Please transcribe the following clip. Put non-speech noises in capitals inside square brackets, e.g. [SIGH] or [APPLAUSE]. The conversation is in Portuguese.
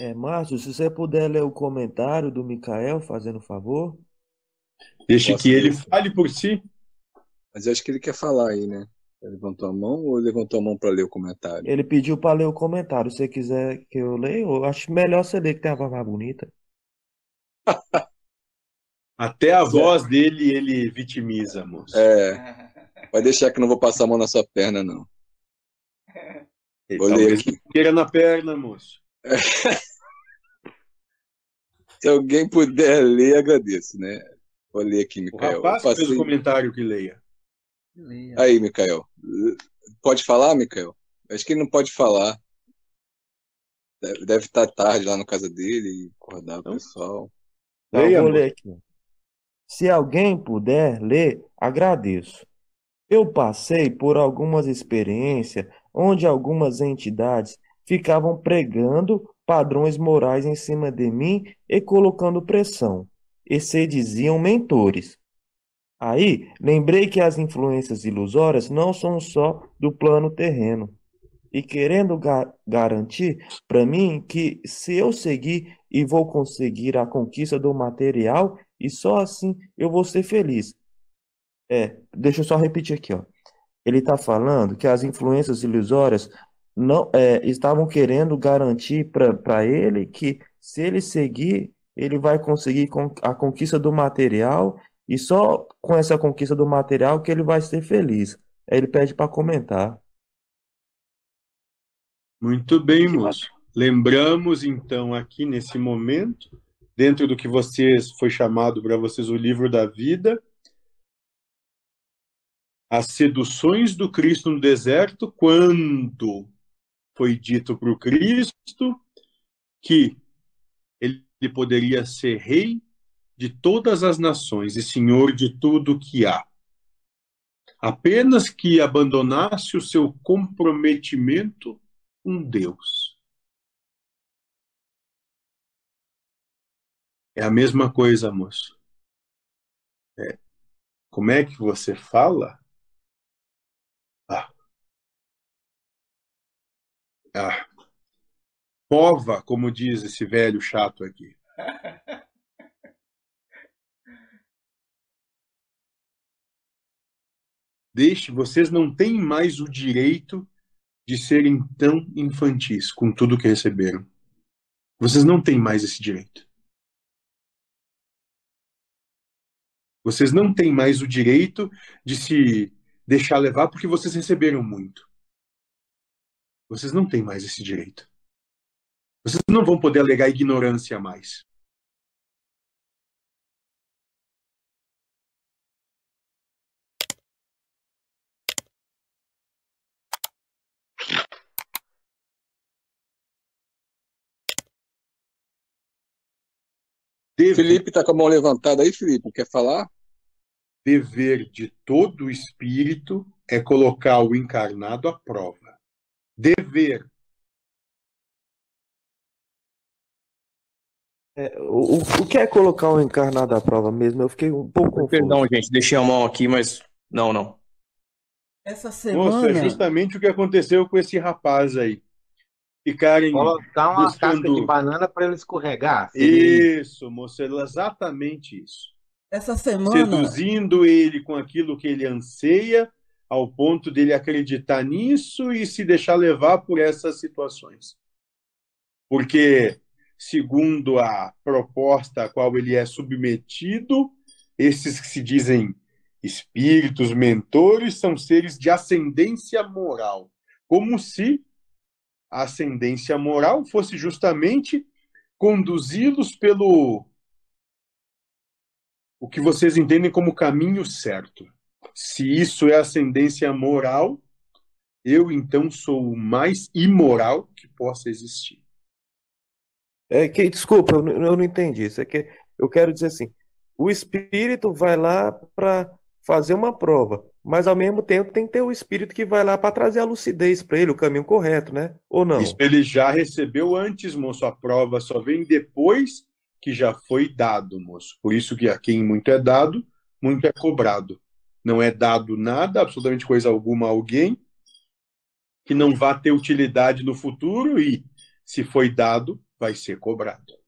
É, Márcio, se você puder ler o comentário do Mikael, fazendo favor. Deixe que ele fale por si. Mas eu acho que ele quer falar aí, né? Ele levantou a mão ou levantou a mão para ler o comentário? Ele pediu para ler o comentário. Se você quiser que eu leia, eu acho melhor você ler que tem a voz mais bonita. [LAUGHS] Até a voz dele ele vitimiza, moço. É. Vai deixar que não vou passar a mão na sua perna, não. Ele Vou ler talvez aqui. queira na perna, moço. [LAUGHS] Se alguém puder ler, agradeço, né? Vou ler aqui, O Mikael. rapaz Eu fez o comentário que leia. Aí, Mikael. Pode falar, Mikael? Acho que ele não pode falar. Deve, deve estar tarde lá na casa dele e acordar o pessoal. Tá, Leia, eu vou ler aqui. Se alguém puder ler, agradeço. Eu passei por algumas experiências onde algumas entidades ficavam pregando padrões morais em cima de mim e colocando pressão, e se diziam mentores. Aí, lembrei que as influências ilusórias não são só do plano terreno. E querendo ga- garantir para mim que se eu seguir e vou conseguir a conquista do material, e só assim eu vou ser feliz. É, deixa eu só repetir aqui, ó. Ele está falando que as influências ilusórias não é, estavam querendo garantir para ele que se ele seguir, ele vai conseguir con- a conquista do material e só com essa conquista do material que ele vai ser feliz. Aí ele pede para comentar. Muito bem, moço. Lembramos então aqui nesse momento, dentro do que vocês foi chamado para vocês o livro da vida, as seduções do Cristo no deserto, quando foi dito para o Cristo que ele poderia ser rei de todas as nações e senhor de tudo que há. Apenas que abandonasse o seu comprometimento com Deus. É a mesma coisa, moço. É. Como é que você fala? Ah. Pova, como diz esse velho chato aqui. Deixe, vocês não têm mais o direito de serem tão infantis com tudo que receberam. Vocês não têm mais esse direito. Vocês não têm mais o direito de se deixar levar porque vocês receberam muito. Vocês não têm mais esse direito. Vocês não vão poder alegar ignorância mais. Dever, Felipe tá com a mão levantada aí, Felipe. Quer falar? dever de todo espírito é colocar o encarnado à prova. Dever. É, o, o- que é colocar o encarnado à prova mesmo? Eu fiquei um pouco confuso. Perdão, gente, deixei a mão aqui, mas não, não. Essa semana, é justamente o que aconteceu com esse rapaz aí. Ficarem. Colocar uma buscando- casca de banana para ele escorregar. Seria Isso, moço, é exatamente isso. essa semana, Seduzindo ele com aquilo que ele anseia, ao ponto dele acreditar nisso e se deixar levar por essas situações. Porque, segundo a proposta a qual ele é submetido, esses que se dizem espíritos, mentores, são seres de ascendência moral. Como se a ascendência moral fosse justamente conduzi-los pelo o que vocês entendem como caminho certo. Se isso é ascendência moral, eu então sou o mais imoral que possa existir. É que, desculpa, eu, não- eu não entendi. Isso é que eu quero dizer assim: o espírito vai lá para fazer uma prova, mas ao mesmo tempo tem que ter o espírito que vai lá para trazer a lucidez para ele, o caminho correto, né? Ou não? Isso ele já recebeu antes, moço. A prova só vem depois que já foi dado, moço. Por isso que a quem muito é dado, muito é cobrado. Não é dado nada, absolutamente coisa alguma a alguém que não vá ter utilidade no futuro e, se foi dado, vai ser cobrado.